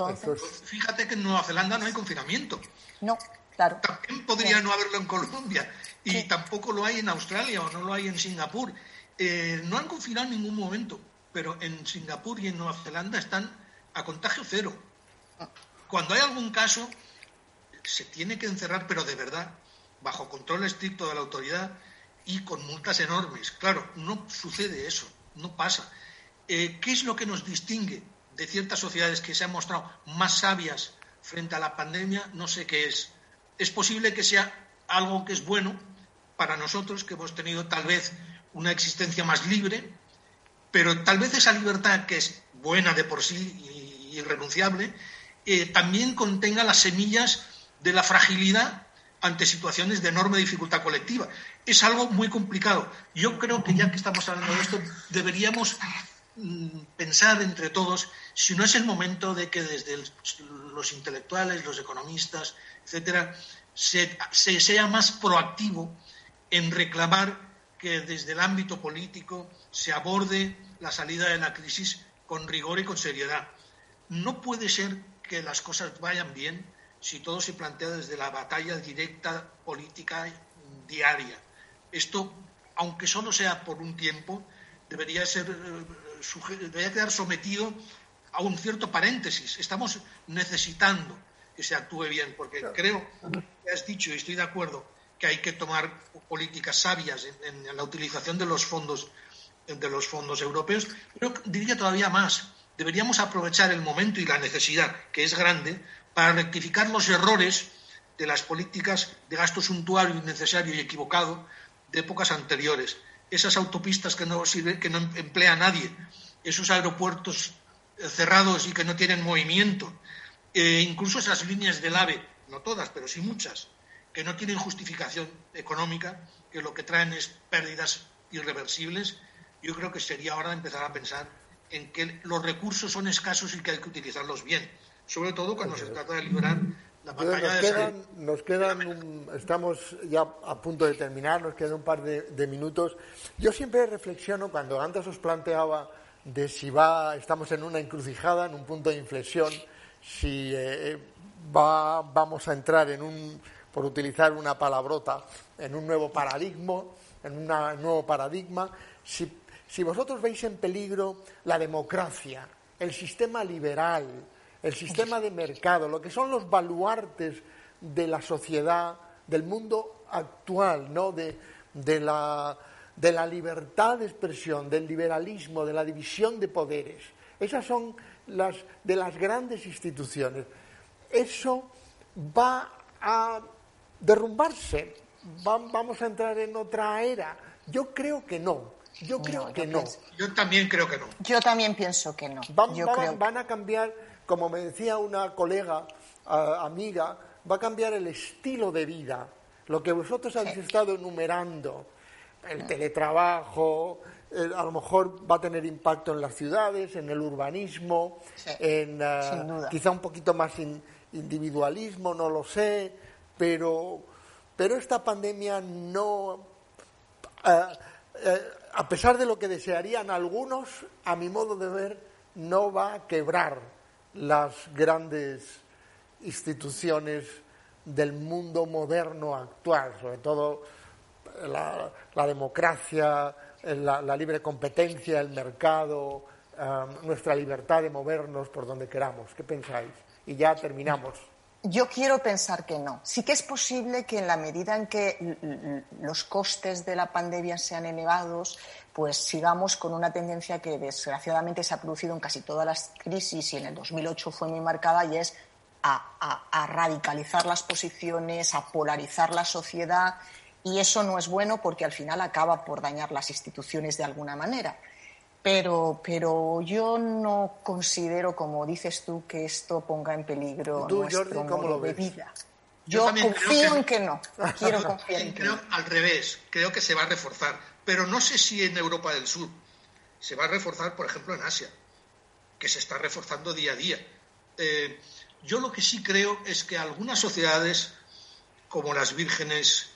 Fíjate que en Nueva Zelanda no hay confinamiento. No, claro. También podría no haberlo en Colombia. Y tampoco lo hay en Australia o no lo hay en Singapur. Eh, no han confinado en ningún momento, pero en Singapur y en Nueva Zelanda están a contagio cero. Cuando hay algún caso, se tiene que encerrar, pero de verdad, bajo control estricto de la autoridad y con multas enormes. Claro, no sucede eso, no pasa. Eh, ¿Qué es lo que nos distingue de ciertas sociedades que se han mostrado más sabias frente a la pandemia, no sé qué es. Es posible que sea algo que es bueno para nosotros, que hemos tenido tal vez una existencia más libre, pero tal vez esa libertad que es buena de por sí y irrenunciable, eh, también contenga las semillas de la fragilidad ante situaciones de enorme dificultad colectiva. Es algo muy complicado. Yo creo que ya que estamos hablando de esto, deberíamos pensar entre todos si no es el momento de que desde los intelectuales, los economistas, etcétera, se, sea más proactivo en reclamar que desde el ámbito político se aborde la salida de la crisis con rigor y con seriedad. No puede ser que las cosas vayan bien si todo se plantea desde la batalla directa política diaria. Esto, aunque solo sea por un tiempo, debería ser eh, debería quedar sometido a un cierto paréntesis. Estamos necesitando que se actúe bien, porque creo que has dicho, y estoy de acuerdo, que hay que tomar políticas sabias en, la utilización de los fondos de los fondos europeos, pero diría todavía más. Deberíamos aprovechar el momento y la necesidad, que es grande, para rectificar los errores de las políticas de gasto suntuario, innecesario y equivocado de épocas anteriores esas autopistas que no sirve, que no emplea nadie, esos aeropuertos eh, cerrados y que no tienen movimiento, e incluso esas líneas del AVE, no todas, pero sí muchas, que no tienen justificación económica, que lo que traen es pérdidas irreversibles, yo creo que sería hora de empezar a pensar en que los recursos son escasos y que hay que utilizarlos bien, sobre todo cuando se trata de liberar nos quedan, estamos ya a punto de terminar, nos quedan un par de, minutos. Yo siempre reflexiono cuando antes os planteaba de si va, estamos en una encrucijada, en un punto de inflexión, si eh, va, vamos a entrar en un, por utilizar una palabrota, en un nuevo paradigma, en un nuevo paradigma, si, si vosotros veis en peligro la democracia, el sistema liberal, el sistema de mercado, lo que son los baluartes de la sociedad, del mundo actual, ¿no? de, la, de la libertad de expresión, del liberalismo, de la división de poderes. Esas son las de las grandes instituciones. Eso va a derrumbarse. vamos a entrar en otra era. Yo creo que no. Yo creo que no. Yo también creo que no. Yo también pienso que no. van a cambiar como me decía una colega, amiga, va a cambiar el estilo de vida. Lo que vosotros habéis estado enumerando, el teletrabajo, a lo mejor va a tener impacto en las ciudades, en el urbanismo, en eh, quizá un poquito más individualismo, no lo sé, pero, pero esta pandemia no, eh, eh, a pesar de lo que desearían algunos, a mi modo de ver, no va a quebrar las grandes instituciones del mundo moderno actual, sobre todo la, democracia, la, libre competencia, el mercado, um, nuestra libertad de movernos por donde queramos. ¿Qué pensáis? Y ya terminamos. Yo quiero pensar que no. Sí que es posible que en la medida en que los costes de la pandemia sean elevados, pues sigamos con una tendencia que desgraciadamente se ha producido en casi todas las crisis y en el 2008 fue muy marcada y es a, radicalizar las posiciones, a polarizar la sociedad y eso no es bueno porque al final acaba por dañar las instituciones de alguna manera. Pero, pero yo no considero, como dices tú, que esto ponga en peligro nuestro modo de vida. Yo, confío en que no. Quiero confiar en que creo al revés. Creo que se va a reforzar. Pero no sé si en Europa del Sur. Se va a reforzar, por ejemplo, en Asia, que se está reforzando día a día. Eh, yo lo que sí creo es que algunas sociedades, como las vírgenes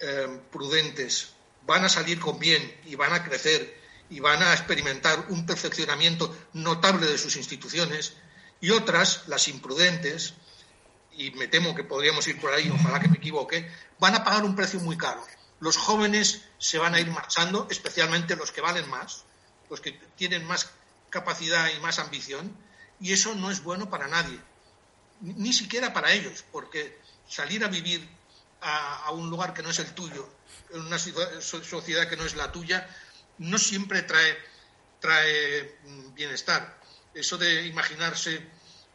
eh, prudentes, van a salir con bien y van a crecer y van a experimentar un perfeccionamiento notable de sus instituciones, y otras, las imprudentes, y me temo que podríamos ir por ahí, ojalá que me equivoque, van a pagar un precio muy caro. Los jóvenes se van a ir marchando, especialmente los que valen más, los que tienen más capacidad y más ambición, y eso no es bueno para nadie ni siquiera para ellos, porque salir a vivir a, un lugar que no es el tuyo, en una sociedad que no es la tuya, no siempre trae, trae mm, bienestar. Eso de imaginarse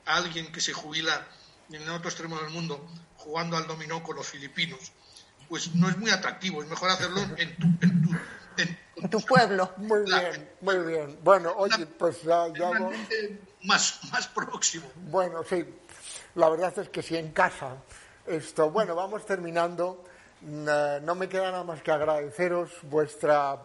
a alguien que se jubila en el otro extremo del mundo jugando al dominó con los filipinos, pues no es muy atractivo. Es mejor hacerlo en tu, en tu, pueblo. Muy bien, muy bien. Bueno, oye, pues ya, ya más, más próximo. Bueno, sí, la verdad es que si en casa esto, bueno, vamos terminando. No me queda nada más que agradeceros vuestra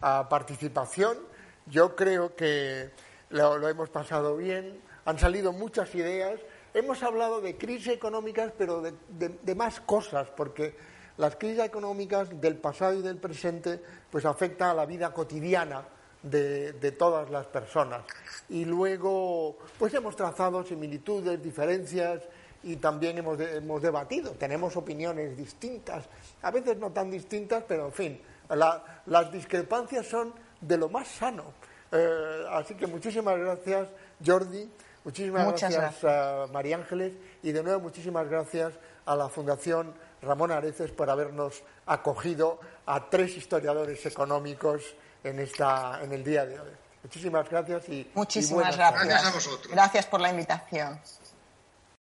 ah, participación. Yo creo que lo, hemos pasado bien. Han salido muchas ideas. Hemos hablado de crisis económicas, pero de, más cosas, porque las crisis económicas del pasado y del presente pues afectan a la vida cotidiana de, de, todas las personas. Y luego, pues hemos trazado similitudes, diferencias y también hemos, hemos debatido. Tenemos opiniones distintas, a veces no tan distintas, pero en fin, las discrepancias son de lo más sano. Eh, así que muchísimas gracias, Jordi. Muchísimas gracias, gracias, María Ángeles. Y de nuevo, muchísimas gracias a la Fundación Ramón Areces por habernos acogido a tres historiadores económicos en, esta, en el día de hoy. Muchísimas gracias y, Muchísimas gracias. Gracias a vosotros. Gracias por la invitación.